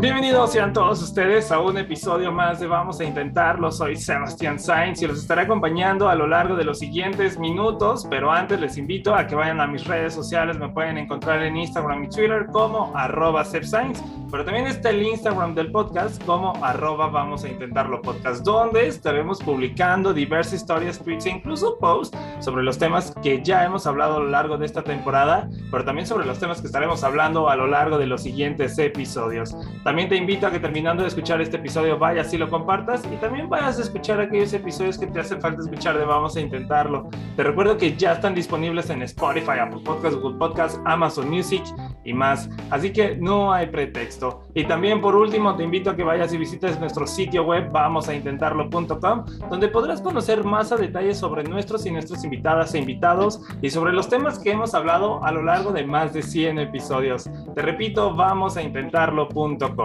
Bienvenidos sean todos ustedes a un episodio más de Vamos a Intentarlo. Soy Sebastián Sainz y los estaré acompañando a lo largo de los siguientes minutos, pero antes les invito a que vayan a mis redes sociales. Me pueden encontrar en Instagram y Twitter como arroba Sainz, pero también está el Instagram del podcast como arroba Vamos a Intentarlo Podcast, donde estaremos publicando diversas historias, tweets e incluso posts sobre los temas que ya hemos hablado a lo largo de esta temporada, pero también sobre los temas que estaremos hablando a lo largo de los siguientes episodios. También te invito a que terminando de escuchar este episodio vayas y lo compartas y también vayas a escuchar aquellos episodios que te hace falta escuchar de Vamos a Intentarlo. Te recuerdo que ya están disponibles en Spotify, Apple Podcasts, Google Podcasts, Amazon Music y más. Así que no hay pretexto. Y también por último te invito a que vayas y visites nuestro sitio web vamosaintentarlo.com donde podrás conocer más a detalle sobre nuestros y nuestras invitadas e invitados y sobre los temas que hemos hablado a lo largo de más de 100 episodios. Te repito, vamosaintentarlo.com.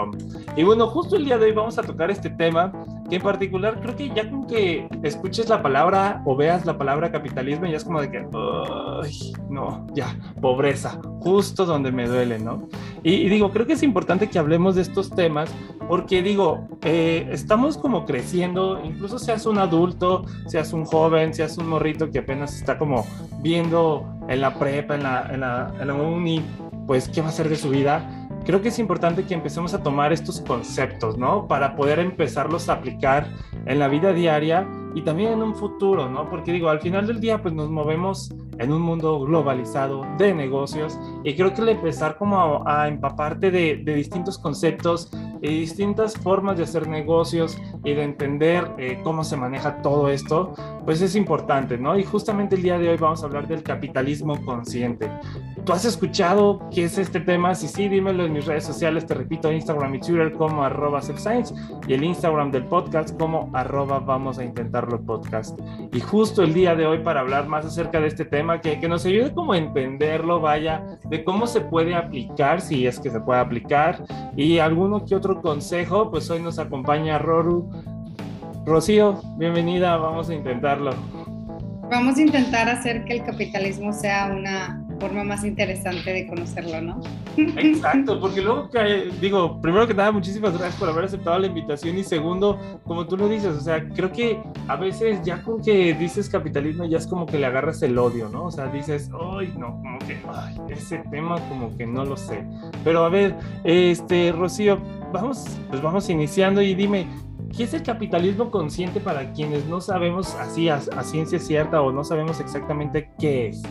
Y bueno, justo el día de hoy vamos a tocar este tema que en particular creo que ya con que escuches la palabra o veas la palabra capitalismo ya es como de que, no, ya, pobreza, justo donde me duele, ¿no? Y, digo, creo que es importante que hablemos de estos temas porque digo, eh, estamos como creciendo, incluso seas un adulto, seas un joven, seas un morrito que apenas está como viendo en la prepa, en la, en la, en la uni, pues qué va a hacer de su vida creo que es importante que empecemos a tomar estos conceptos, ¿no? Para poder empezarlos a aplicar en la vida diaria y también en un futuro, ¿no? Porque digo, al final del día, pues nos movemos en un mundo globalizado de negocios y creo que el empezar como a, empaparte de, distintos conceptos y distintas formas de hacer negocios y de entender eh, cómo se maneja todo esto, pues es importante, ¿no? Y justamente el día de hoy vamos a hablar del capitalismo consciente. ¿Tú has escuchado qué es este tema? Si sí, dímelo en mis redes sociales, te repito, Instagram y Twitter como arroba Science y el Instagram del podcast como arroba vamos a intentarlo podcast. Y justo el día de hoy para hablar más acerca de este tema, que, nos ayude como a entenderlo, vaya, de cómo se puede aplicar, si es que se puede aplicar, y alguno que otro consejo, pues hoy nos acompaña Roru. Rocío, bienvenida, vamos a intentarlo. Vamos a intentar hacer que el capitalismo sea una forma más interesante de conocerlo, ¿no? Exacto, porque luego, digo, primero que nada, muchísimas gracias por haber aceptado la invitación y segundo, como tú lo dices, o sea, creo que a veces ya con que dices capitalismo ya es como que le agarras el odio, ¿no? O sea, dices, ay, no, como que, ay, ese tema como que no lo sé. Pero a ver, este, Rocío, vamos, pues vamos iniciando y dime, ¿Qué es el capitalismo consciente para quienes no sabemos así a, ciencia cierta o no sabemos exactamente qué es?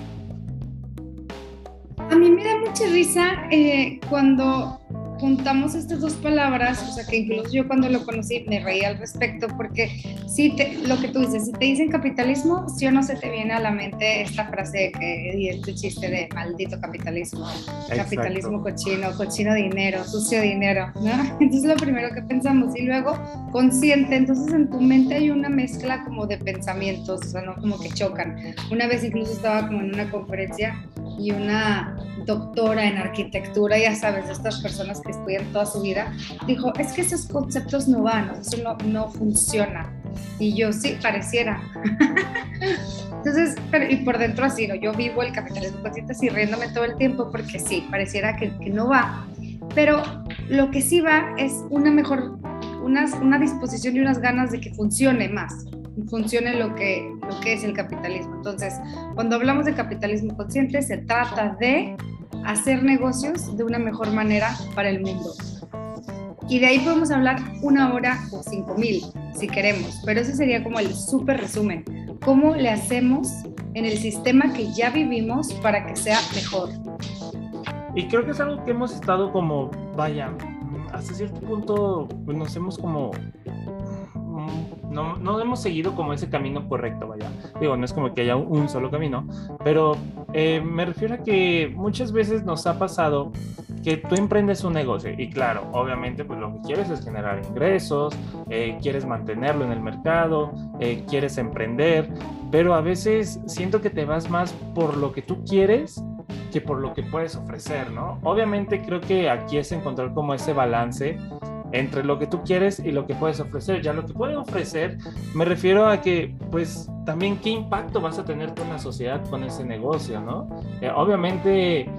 A mí me da mucha risa eh, cuando juntamos estas dos palabras, o sea que incluso yo cuando lo conocí me reí al respecto, porque si te, lo que tú dices, si te dicen capitalismo, si o no se te viene a la mente esta frase que y este chiste de maldito capitalismo, capitalismo cochino, cochino dinero, sucio dinero, ¿no? Entonces lo primero que pensamos y luego consciente, entonces en tu mente hay una mezcla como de pensamientos, o sea, no como que chocan. Una vez incluso estaba como en una conferencia y una doctora en arquitectura, ya sabes, de estas personas que estudian toda su vida, dijo, es que esos conceptos no van, eso no, no funciona. Y yo, sí, pareciera. Entonces, y por dentro así, ¿no? yo vivo el capitalismo consciente así riéndome todo el tiempo porque sí, pareciera que, que no va. Pero lo que sí va es una mejor, una, una disposición y unas ganas de que funcione más funcione lo que, lo que es el capitalismo. Entonces, cuando hablamos de capitalismo consciente, se trata de hacer negocios de una mejor manera para el mundo. Y de ahí podemos hablar una hora o cinco mil, si queremos, pero ese sería como el súper resumen. ¿Cómo le hacemos en el sistema que ya vivimos para que sea mejor? Y creo que es algo que hemos estado como, vaya, hasta cierto punto pues nos hemos como no, no hemos seguido como ese camino correcto, vaya. Digo, no es como que haya un solo camino, pero eh, me refiero a que muchas veces nos ha pasado que tú emprendes un negocio y claro, obviamente pues lo que quieres es generar ingresos, eh, quieres mantenerlo en el mercado, eh, quieres emprender, pero a veces siento que te vas más por lo que tú quieres que por lo que puedes ofrecer, ¿no? Obviamente creo que aquí es encontrar como ese balance entre lo que tú quieres y lo que puedes ofrecer. Ya lo que puedes ofrecer, me refiero a que, pues, también qué impacto vas a tener con la sociedad con ese negocio, ¿no? Eh, obviamente,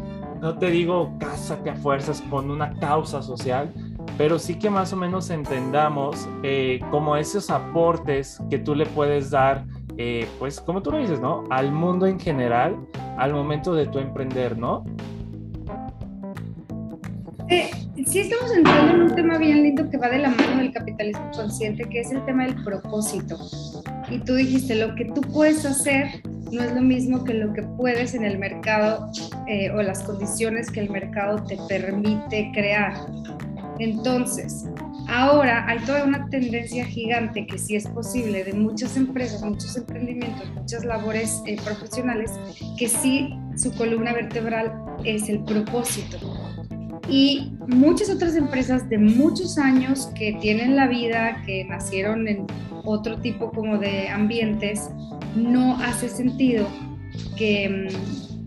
no te digo cásate a fuerzas con una causa social, pero sí que más o menos entendamos eh, como esos aportes que tú le puedes dar, eh, pues, como tú lo dices, ¿no? Al mundo en general, al momento de tu emprender, ¿no? Sí estamos entrando en un tema bien lindo que va de la mano del capitalismo consciente, que es el tema del propósito. Y tú dijiste, lo que tú puedes hacer no es lo mismo que lo que puedes en el mercado eh, o las condiciones que el mercado te permite crear. Entonces, ahora hay toda una tendencia gigante que sí es posible de muchas empresas, muchos emprendimientos, muchas labores eh, profesionales, que sí su columna vertebral es el propósito y muchas otras empresas de muchos años que tienen la vida, que nacieron en otro tipo como de ambientes, no hace sentido que,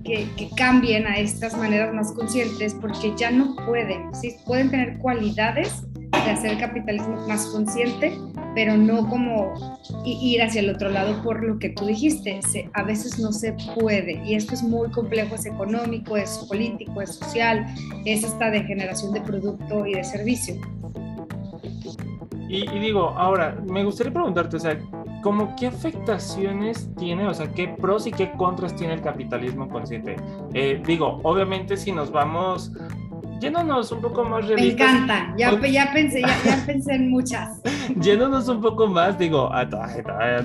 que, cambien a estas maneras más conscientes porque ya no pueden, ¿sí? pueden tener cualidades de hacer capitalismo más consciente, pero no como ir hacia el otro lado por lo que tú dijiste. a veces no se puede y esto es muy complejo, es económico, es político, es social, es hasta de generación de producto y de servicio. Y, digo, ahora, me gustaría preguntarte, o sea, ¿cómo qué afectaciones tiene, o sea, qué pros y qué contras tiene el capitalismo consciente? Eh, digo, obviamente si nos vamos yéndonos un poco más realistas. Me encanta, ya, ya, pensé, ya, ya, pensé en muchas. yéndonos un poco más, digo, ah,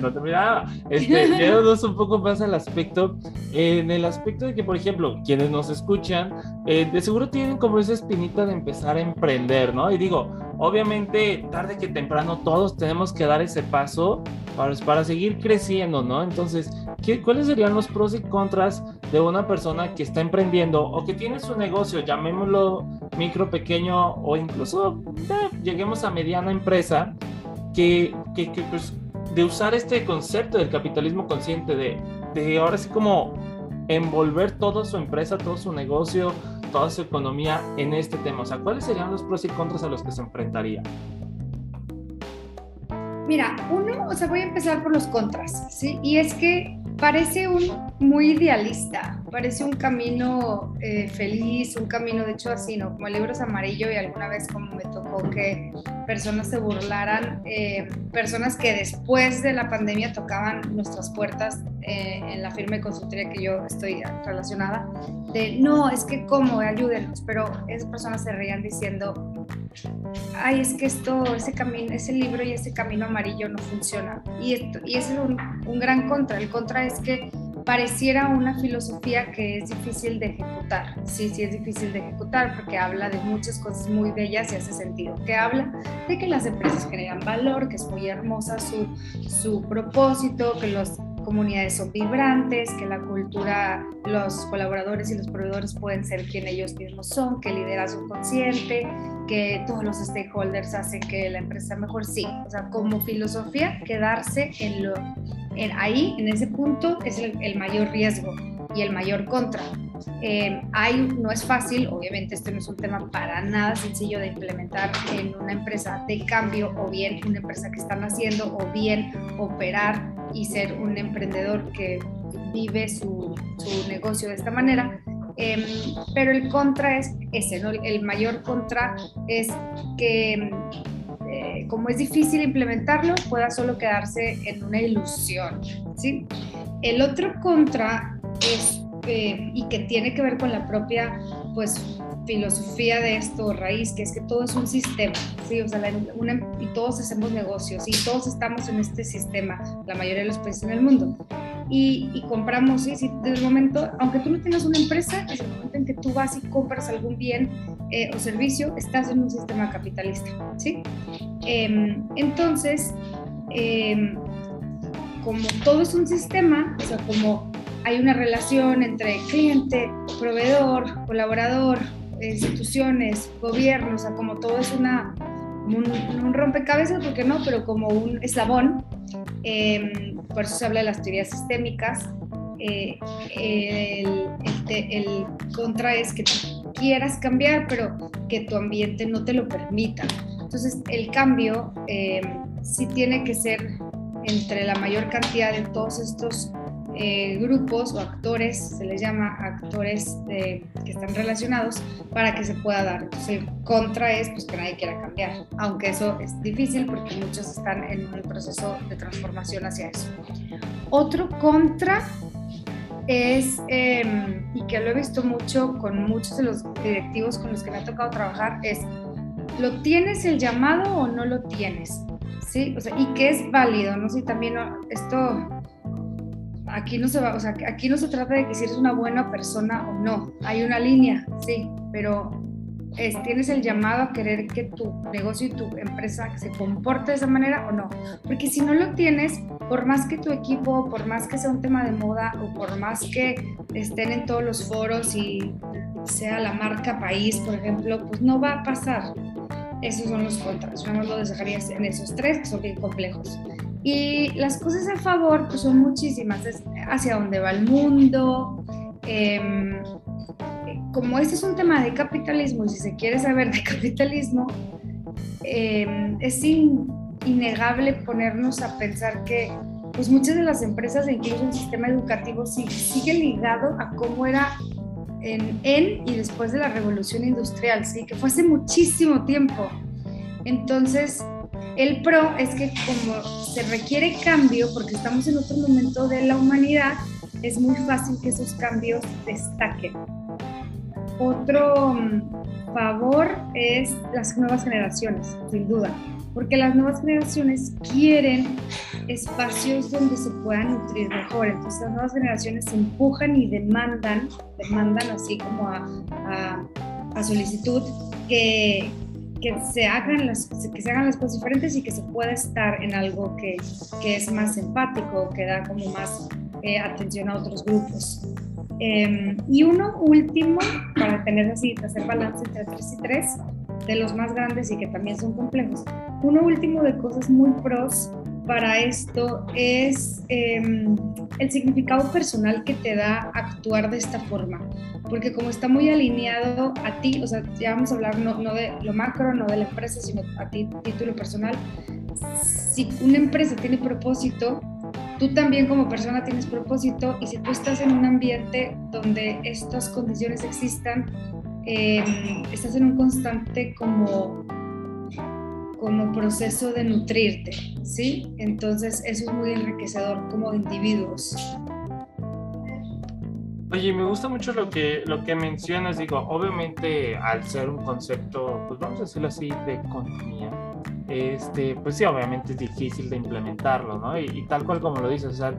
no terminaba, este, yéndonos un poco más al aspecto, en el aspecto de que, por ejemplo, quienes nos escuchan, eh, de seguro tienen como esa espinita de empezar a emprender, ¿no? Y digo, obviamente, tarde que temprano todos tenemos que dar ese paso para, para seguir creciendo, ¿no? Entonces, ¿qué, ¿cuáles serían los pros y contras de una persona que está emprendiendo o que tiene su negocio, llamémoslo micro, pequeño o incluso lleguemos a mediana empresa, que, que, pues, de usar este concepto del capitalismo consciente, de, de ahora sí como envolver toda su empresa, todo su negocio, toda su economía en este tema? O sea, ¿cuáles serían los pros y contras a los que se enfrentaría? Mira, uno, o sea, voy a empezar por los contras, ¿sí? Y es que parece un muy idealista, parece un camino eh, feliz, un camino de hecho así, ¿no? Como el libro es amarillo y alguna vez como me tocó que personas se burlaran, eh, personas que después de la pandemia tocaban nuestras puertas eh, en la firma de consultoría que yo estoy relacionada, de no, es que cómo, ayúdenos, pero esas personas se reían diciendo, ay, es que esto, ese camino, ese libro y ese camino amarillo no funciona. Y, esto, y ese es un, un gran contra, el contra es que pareciera una filosofía que es difícil de ejecutar. Sí, sí es difícil de ejecutar porque habla de muchas cosas muy bellas y hace sentido. Que habla de que las empresas generan valor, que es muy hermosa su, su propósito, que las comunidades son vibrantes, que la cultura, los colaboradores y los proveedores pueden ser quien ellos mismos son, que liderazgo consciente, que todos los stakeholders hacen que la empresa mejor. Sí, o sea, como filosofía, quedarse en lo ahí, en ese punto, es el, mayor riesgo y el mayor contra. Eh, no es fácil, obviamente este no es un tema para nada sencillo de implementar en una empresa de cambio o bien una empresa que están haciendo o bien operar y ser un emprendedor que vive su, su negocio de esta manera. Em, pero el contra es ese, ¿no? El mayor contra es que eh, como es difícil implementarlo, pueda solo quedarse en una ilusión. ¿sí? El otro contra es, eh, y que tiene que ver con la propia pues, filosofía de esto, raíz, que es que todo es un sistema, ¿sí? O sea, y todos hacemos negocios y todos estamos en este sistema, la mayoría de los países en el mundo. Y, compramos, ¿sí? Si desde el momento, aunque tú no tengas una empresa, es el momento en que tú vas y compras algún bien eh, o servicio, estás en un sistema capitalista, ¿sí? Em, entonces, em, como todo es un sistema, o sea, como hay una relación entre cliente, proveedor, colaborador, instituciones, gobiernos, o sea, como todo es una, un, rompecabezas, porque no, pero como un eslabón. Em, por eso se habla de las teorías sistémicas. Eh, el, el, contra es que quieras cambiar, pero que tu ambiente no te lo permita. Entonces, el cambio eh, sí tiene que ser entre la mayor cantidad de todos estos eh, grupos o actores, se les llama actores que están relacionados, para que se pueda dar. Entonces, el contra es pues, que nadie quiera cambiar, aunque eso es difícil porque muchos están en un proceso de transformación hacia eso. Otro contra es, em, y que lo he visto mucho con muchos de los directivos con los que me ha tocado trabajar, es ¿lo tienes el llamado o no lo tienes? ¿Sí? O sea, y que es válido, ¿no? Si también esto, aquí no se va, o sea, aquí no se trata de que si eres una buena persona o no, hay una línea, sí, pero es, tienes el llamado a querer que tu negocio y tu empresa se comporte de esa manera o no. Porque si no lo tienes, por más que tu equipo, por más que sea un tema de moda o por más que estén en todos los foros y sea la marca país, por ejemplo, pues no va a pasar. Esos son los contras. Yo no lo dejaría en esos tres, que son bien complejos. Y las cosas a favor, pues son muchísimas. Es hacia dónde va el mundo. Em, como este es un tema de capitalismo, y si se quiere saber de capitalismo, em, es innegable ponernos a pensar que pues muchas de las empresas, incluso el sistema educativo, sigue, sigue ligado a cómo era en, y después de la revolución industrial, ¿sí? que fue hace muchísimo tiempo. Entonces, el pro es que como se requiere cambio, porque estamos en otro momento de la humanidad, es muy fácil que esos cambios destaquen. Otro mm, favor es las nuevas generaciones, sin duda porque las nuevas generaciones quieren espacios donde se puedan nutrir mejor. Entonces las nuevas generaciones se empujan y demandan, demandan así como a, a, solicitud que, que, se hagan las, que se hagan las cosas diferentes y que se pueda estar en algo que, que es más empático, que da como más eh, atención a otros grupos. Em, y uno último, para tener así, hacer balance entre 3 y 3, de los más grandes y que también son complejos. Uno último de cosas muy pros para esto es em, el significado personal que te da actuar de esta forma, porque como está muy alineado a ti, o sea, ya vamos a hablar no, no de lo macro, no de la empresa, sino a ti, título personal, si una empresa tiene propósito, tú también como persona tienes propósito y si tú estás en un ambiente donde estas condiciones existan, Em, estás en un constante como, como proceso de nutrirte, ¿sí? Entonces eso es muy enriquecedor como individuos. Oye, me gusta mucho lo que, lo que mencionas, digo, obviamente al ser un concepto, pues vamos a decirlo así, de economía, este, pues sí, obviamente es difícil de implementarlo, ¿no? Y, tal cual como lo dices, o sea,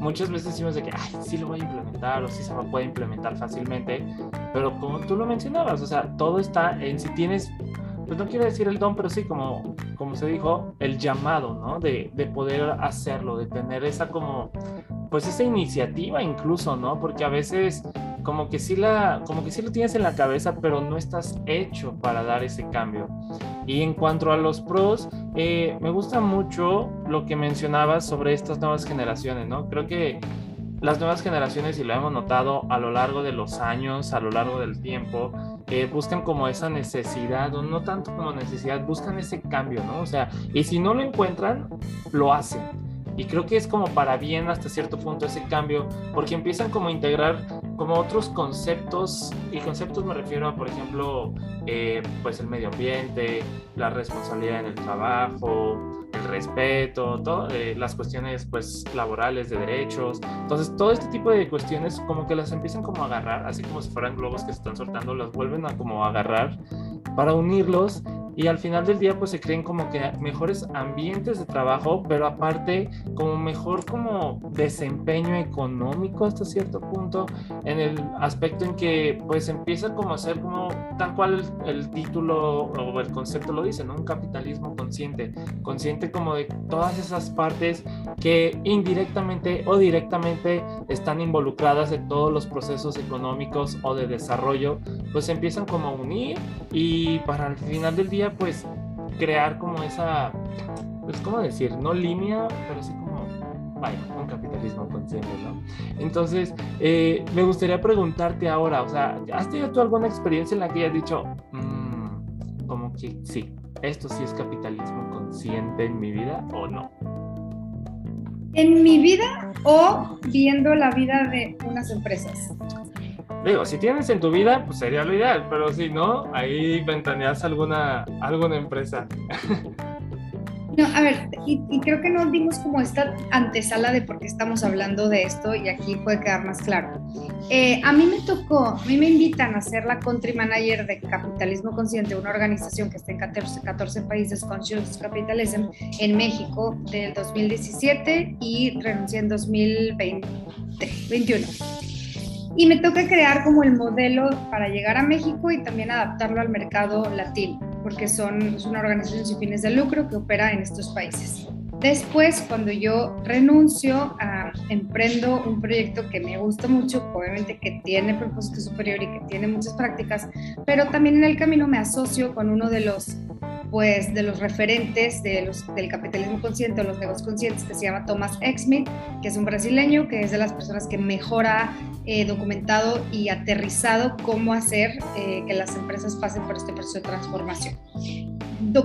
muchas veces decimos de que, sí lo voy a implementar o sí se puede implementar fácilmente, pero como tú lo mencionabas, o sea, todo está en si tienes, pues no quiero decir el don, pero sí como, como se dijo, el llamado, ¿no? De, de poder hacerlo, de tener esa como, pues esa iniciativa incluso, ¿no? Porque a veces como que sí la como que sí lo tienes en la cabeza pero no estás hecho para dar ese cambio. Y en cuanto a los pros eh, me gusta mucho lo que mencionabas sobre estas nuevas generaciones no creo que las nuevas generaciones y lo hemos notado a lo largo de los años a lo largo del tiempo eh, buscan como esa necesidad o no tanto como necesidad buscan ese cambio no o sea y si no lo encuentran lo hacen. Y creo que es como para bien hasta cierto punto ese cambio, porque empiezan como a integrar como otros conceptos, y conceptos me refiero a, por ejemplo, eh, pues el medio ambiente, la responsabilidad en el trabajo, el respeto, todas eh, las cuestiones pues laborales de derechos. Entonces, todo este tipo de cuestiones como que las empiezan como a agarrar, así como si fueran globos que se están soltando, las vuelven a como agarrar para unirlos y al final del día pues se creen como que mejores ambientes de trabajo, pero aparte como mejor como desempeño económico hasta cierto punto, en el aspecto en que pues empieza como a ser como tal cual el, título o el concepto lo dice, ¿no? Un capitalismo consciente, consciente como de todas esas partes que indirectamente o directamente están involucradas en todos los procesos económicos o de desarrollo, pues empiezan como a unir y para el final del día pues crear como esa, pues cómo decir, no línea, pero sí como, vaya, un capitalismo consciente, ¿no? Entonces, eh, me gustaría preguntarte ahora, o sea, ¿has tenido tú alguna experiencia en la que hayas dicho, mm, como que sí, esto sí es capitalismo consciente en mi vida o no? En mi vida o viendo la vida de unas empresas. Digo, si tienes en tu vida, pues sería lo ideal, pero si no, ahí ventaneas alguna, alguna empresa. No, a ver, y, creo que no dimos como esta antesala de por qué estamos hablando de esto y aquí puede quedar más claro. Eh, a mí me tocó, a mí me invitan a ser la country manager de Capitalismo Consciente, una organización que está en 14, 14 países Conscious Capitalism en México del 2017 y renuncié en 2021 y me toca crear como el modelo para llegar a México y también adaptarlo al mercado latino, porque son, es una organización sin fines de lucro que opera en estos países. Después, cuando yo renuncio, a, emprendo un proyecto que me gusta mucho, obviamente que tiene propósito superior y que tiene muchas prácticas, pero también en el camino me asocio con uno de los pues de los referentes de los, del capitalismo consciente o los negocios conscientes que se llama Thomas Exmith, que es un brasileño, que es de las personas que mejor ha eh, documentado y aterrizado cómo hacer eh, que las empresas pasen por este proceso de transformación.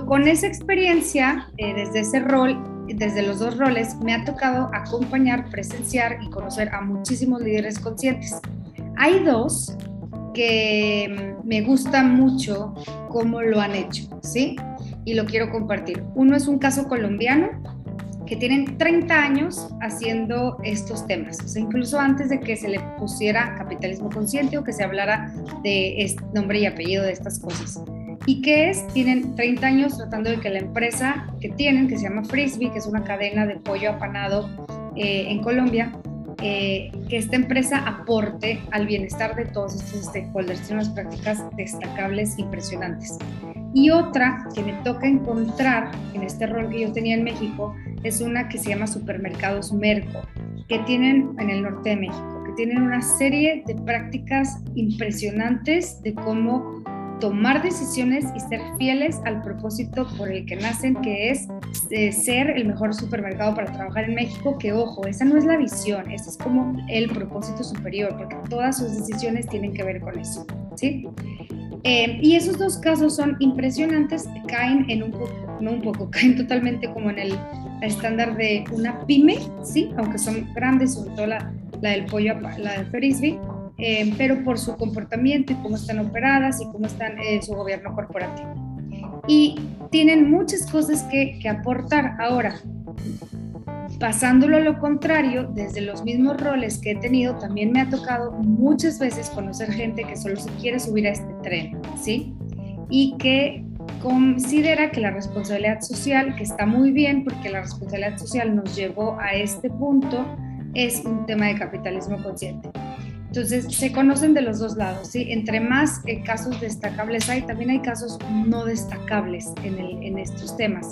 Con esa experiencia, eh, desde ese rol, desde los dos roles, me ha tocado acompañar, presenciar y conocer a muchísimos líderes conscientes. Hay dos que me gusta mucho cómo lo han hecho, ¿sí? Y lo quiero compartir. Uno es un caso colombiano que tienen 30 años haciendo estos temas, incluso antes de que se le pusiera capitalismo consciente o que se hablara de nombre y apellido de estas cosas. ¿Y qué es? Tienen 30 años tratando de que la empresa que tienen, que se llama Frisbee, que es una cadena de pollo apanado eh, en Colombia, eh, que esta empresa aporte al bienestar de todos estos stakeholders. Tiene unas prácticas destacables, impresionantes. Y otra que me toca encontrar en este rol que yo tenía en México es una que se llama Supermercados Merco, que tienen en el norte de México, que tienen una serie de prácticas impresionantes de cómo tomar decisiones y ser fieles al propósito por el que nacen, que es eh, ser el mejor supermercado para trabajar en México, que ojo, esa no es la visión, ese es como el propósito superior, porque todas sus decisiones tienen que ver con eso, ¿sí? Eh, y esos dos casos son impresionantes, caen en un poco, no un poco, caen totalmente como en el estándar de una pyme, ¿sí? Aunque son grandes, sobre todo la, la del pollo, la del frisbee, eh, pero por su comportamiento y cómo están operadas y cómo están eh, su gobierno corporativo. Y tienen muchas cosas que, que aportar. Ahora, pasándolo a lo contrario, desde los mismos roles que he tenido, también me ha tocado muchas veces conocer gente que solo se quiere subir a este tren, ¿sí? Y que considera que la responsabilidad social, que está muy bien porque la responsabilidad social nos llevó a este punto, es un tema de capitalismo consciente. Entonces, se conocen de los dos lados, ¿sí? Entre más eh, casos destacables hay, también hay casos no destacables en, estos temas,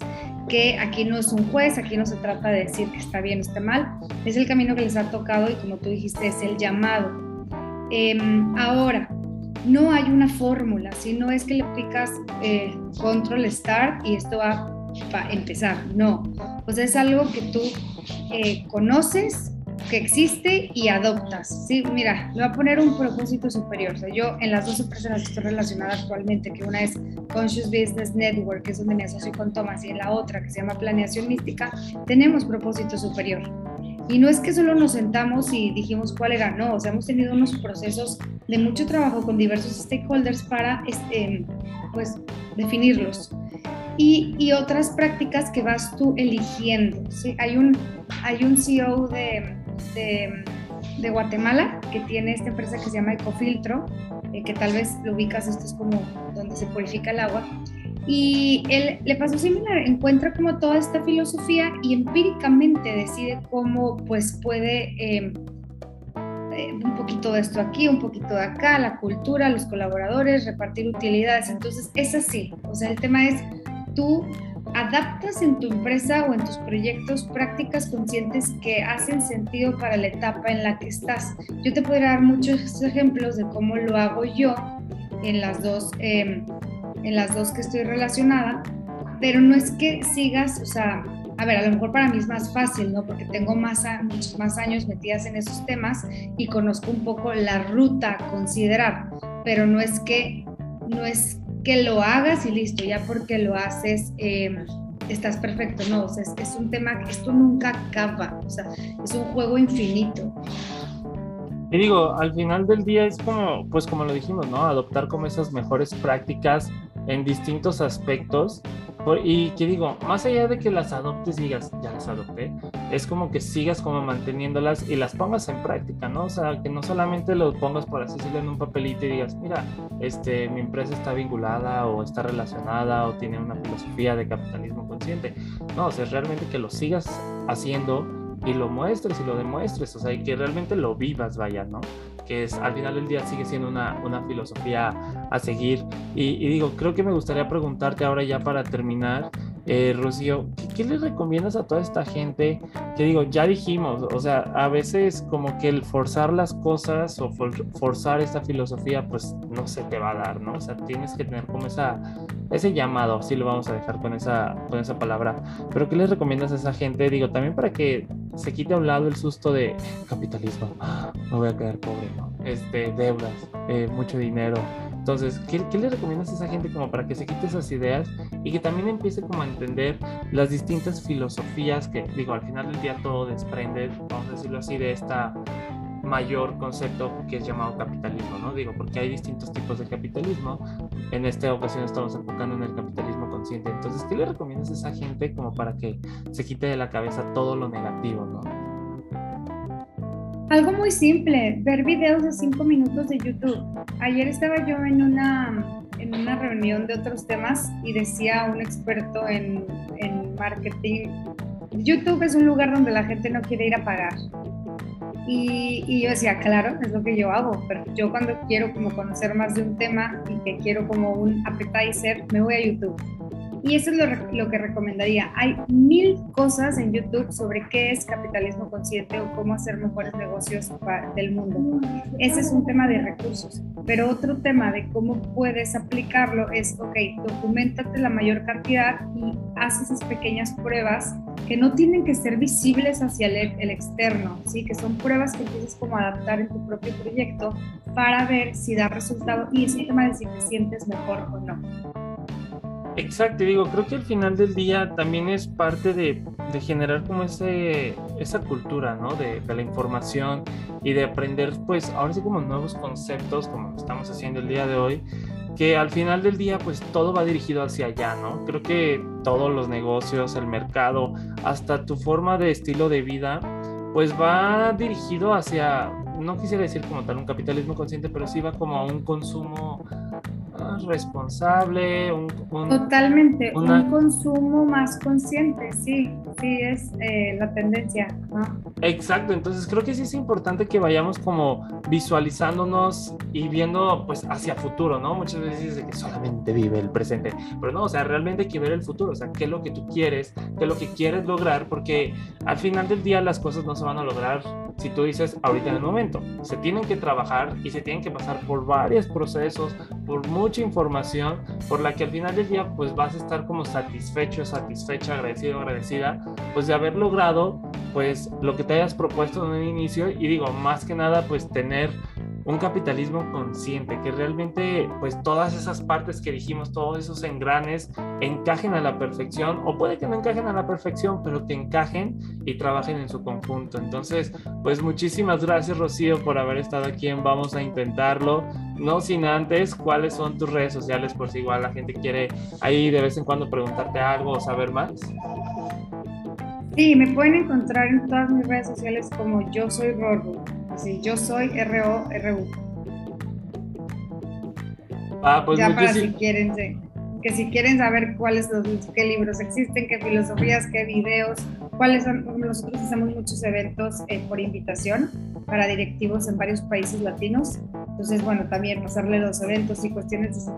que aquí no es un juez, aquí no se trata de decir que está bien o está mal, es el camino que les ha tocado y como tú dijiste, es el llamado. Em, ahora, no hay una fórmula, si no es que le aplicas eh, control start y esto va a empezar, no. Pues es algo que tú eh, conoces, que existe y adoptas. Sí, mira, le voy a poner un propósito superior. O sea, yo en las dos empresas que estoy relacionada actualmente, que una es Conscious Business Network, que es donde me asocio con Thomas, y en la otra, que se llama Planeación Mística, tenemos propósito superior. Y no es que solo nos sentamos y dijimos cuál era, no, o sea, hemos tenido unos procesos de mucho trabajo con diversos stakeholders para, este, pues, definirlos. Y, y, otras prácticas que vas tú eligiendo. ¿sí? Hay, un, hay un CEO de, de, Guatemala que tiene esta empresa que se llama Ecofiltro, eh, que tal vez lo ubicas, esto es como donde se purifica el agua. Y él le pasó similar, encuentra como toda esta filosofía y empíricamente decide cómo pues puede em, eh, un poquito de esto aquí, un poquito de acá, la cultura, los colaboradores, repartir utilidades. Entonces es así, o sea, el tema es tú adaptas en tu empresa o en tus proyectos prácticas conscientes que hacen sentido para la etapa en la que estás. Yo te podría dar muchos ejemplos de cómo lo hago yo en las dos, em, en las dos que estoy relacionada, pero no es que sigas, o sea, a ver, a lo mejor para mí es más fácil, ¿no? Porque tengo más, muchos más años metidas en esos temas y conozco un poco la ruta a considerar, pero no es que, no es que lo hagas y listo, ya porque lo haces em, estás perfecto, no, o sea, es, es un tema que esto nunca acaba, o sea, es un juego infinito. Y digo, al final del día es como, pues como lo dijimos, ¿no? Adoptar como esas mejores prácticas en distintos aspectos. Y que digo, más allá de que las adoptes y digas, ya las adopté, es como que sigas como manteniéndolas y las pongas en práctica, ¿no? O sea, que no solamente lo pongas por así decirlo en un papelito y digas, mira, este, mi empresa está vinculada o está relacionada o tiene una filosofía de capitalismo consciente. No, o sea, realmente que lo sigas haciendo y lo muestres y lo demuestres, o sea, y que realmente lo vivas, vaya, ¿no? Que es, al final del día sigue siendo una, una filosofía a seguir. Y, y, digo, creo que me gustaría preguntarte ahora ya para terminar, eh, Rocío, ¿qué, le recomiendas a toda esta gente? Que digo, ya dijimos, o sea, a veces como que el forzar las cosas o forzar esta filosofía, pues no se te va a dar, ¿no? O sea, tienes que tener como esa, ese llamado, así lo vamos a dejar con esa, con esa palabra. Pero ¿qué le recomiendas a esa gente? Digo, también para que se quite a un lado el susto de capitalismo, me voy a quedar pobre, ¿no? Este, deudas, eh, mucho dinero entonces, ¿qué, ¿qué, le recomiendas a esa gente como para que se quite esas ideas y que también empiece como a entender las distintas filosofías que, digo, al final del día todo desprende, vamos a decirlo así, de esta mayor concepto que es llamado capitalismo, ¿no? Digo, porque hay distintos tipos de capitalismo. En esta ocasión estamos enfocando en el capitalismo consciente. Entonces, ¿qué le recomiendas a esa gente como para que se quite de la cabeza todo lo negativo, ¿no? Algo muy simple, ver videos de cinco minutos de YouTube. Ayer estaba yo en una, en una reunión de otros temas y decía un experto en, en marketing, YouTube es un lugar donde la gente no quiere ir a pagar. Y, y, yo decía, claro, es lo que yo hago, pero yo cuando quiero como conocer más de un tema y que quiero como un appetizer, me voy a YouTube. Y eso es lo, que recomendaría. Hay mil cosas en YouTube sobre qué es capitalismo consciente o cómo hacer mejores negocios del mundo. Ese es un tema de recursos. Pero otro tema de cómo puedes aplicarlo es, ok, documentate la mayor cantidad y haz esas pequeñas pruebas que no tienen que ser visibles hacia el, el externo, ¿sí? que son pruebas que empiezas como a adaptar en tu propio proyecto para ver si da resultado y es un tema de si te sientes mejor o no. Exacto, digo, creo que al final del día también es parte de, generar como ese, esa cultura, ¿no? De, de, la información y de aprender, pues, ahora sí como nuevos conceptos, como estamos haciendo el día de hoy, que al final del día, pues, todo va dirigido hacia allá, ¿no? Creo que todos los negocios, el mercado, hasta tu forma de estilo de vida, pues va dirigido hacia, no quisiera decir como tal un capitalismo consciente, pero sí va como a un consumo responsable, un, totalmente, un consumo más consciente, sí, sí es eh, la tendencia. Exacto, entonces creo que sí es importante que vayamos como visualizándonos y viendo pues hacia futuro, ¿no? Muchas veces dice que solamente vive el presente, pero no, o sea, realmente hay que ver el futuro, o sea, qué es lo que tú quieres, qué es lo que quieres lograr, porque al final del día las cosas no se van a lograr si tú dices ahorita en el momento, se tienen que trabajar y se tienen que pasar por varios procesos, por mucha información, por la que al final del día pues vas a estar como satisfecho, satisfecha, agradecido, agradecida, pues de haber logrado pues lo que te hayas propuesto en un inicio y digo, más que nada pues tener un capitalismo consciente, que realmente pues todas esas partes que dijimos, todos esos engranes encajen a la perfección o puede que no encajen a la perfección, pero que encajen y trabajen en su conjunto. Entonces, pues muchísimas gracias Rocío por haber estado aquí en Vamos a Intentarlo. No sin antes, ¿cuáles son tus redes sociales por si igual la gente quiere ahí de vez en cuando preguntarte algo o saber más? Sí, me pueden encontrar en todas mis redes sociales como yo soy Rorro. Así, yo soy R-O-R-U. Ah, pues ya para si quieren, que si quieren saber cuáles son, qué libros existen, qué filosofías, qué videos, cuáles son, nosotros hacemos muchos eventos eh, por invitación para directivos en varios países latinos, entonces bueno, también pasarle los eventos y cuestiones de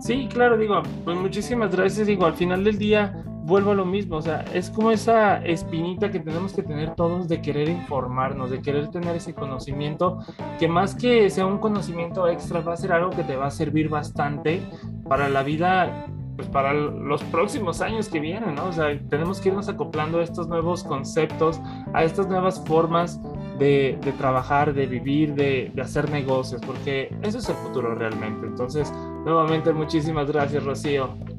Sí, claro, digo, pues muchísimas gracias, digo, al final del día vuelvo a lo mismo, o sea, es como esa espinita que tenemos que tener todos de querer informarnos, de querer tener ese conocimiento, que más que sea un conocimiento extra, va a ser algo que te va a servir bastante para la vida, pues para los próximos años que vienen, ¿no? O sea, tenemos que irnos acoplando a estos nuevos conceptos, a estas nuevas formas de, trabajar, de vivir, de, de hacer negocios, porque eso es el futuro realmente. Entonces, nuevamente, muchísimas gracias, Rocío.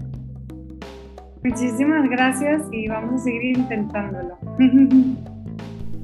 Muchísimas gracias y vamos a seguir intentándolo.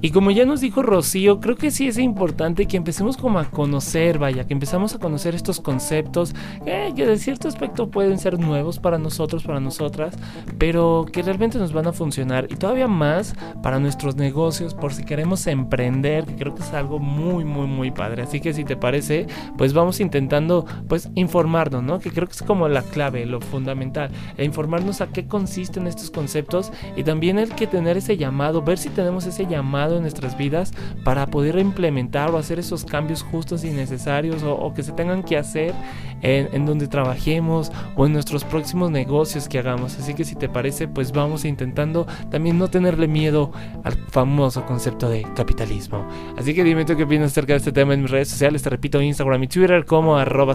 Y como ya nos dijo Rocío, creo que sí es importante que empecemos como a conocer, vaya, que empezamos a conocer estos conceptos eh, que de cierto aspecto pueden ser nuevos para nosotros, para nosotras, pero que realmente nos van a funcionar y todavía más para nuestros negocios por si queremos emprender, que creo que es algo muy, muy, muy padre. Así que si te parece, pues vamos intentando pues informarnos, ¿no? Que creo que es como la clave, lo fundamental, e informarnos a qué consisten estos conceptos y también el que tener ese llamado, ver si tenemos ese llamado en nuestras vidas para poder implementar o hacer esos cambios justos y necesarios o, que se tengan que hacer en, donde trabajemos o en nuestros próximos negocios que hagamos. Así que si te parece, pues vamos intentando también no tenerle miedo al famoso concepto de capitalismo. Así que dime tú qué opinas acerca de este tema en mis redes sociales. Te repito, Instagram y Twitter como arroba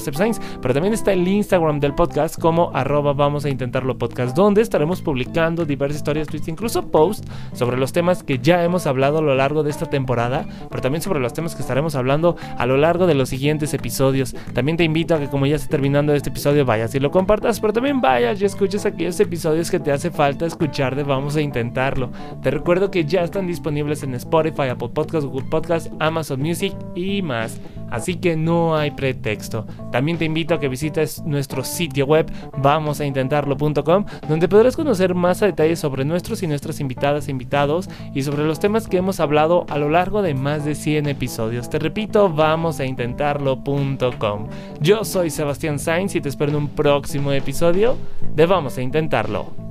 pero también está el Instagram del podcast como arroba vamos a intentarlo donde estaremos publicando diversas historias, tweets, incluso posts sobre los temas que ya hemos hablado lo largo de esta temporada, pero también sobre los temas que estaremos hablando a lo largo de los siguientes episodios. También te invito a que como ya está terminando este episodio vayas y lo compartas, pero también vayas y escuches aquellos episodios que te hace falta escuchar de Vamos a Intentarlo. Te recuerdo que ya están disponibles en Spotify, Apple Podcasts, Google Podcasts, Amazon Music y más. Así que no hay pretexto. También te invito a que visites nuestro sitio web vamosaintentarlo.com donde podrás conocer más detalles sobre nuestros y nuestras invitadas e invitados y sobre los temas que hemos hablado a lo largo de más de 100 episodios. Te repito, vamosaintentarlo.com. Yo soy Sebastián Sainz y te espero en un próximo episodio de Vamos a Intentarlo.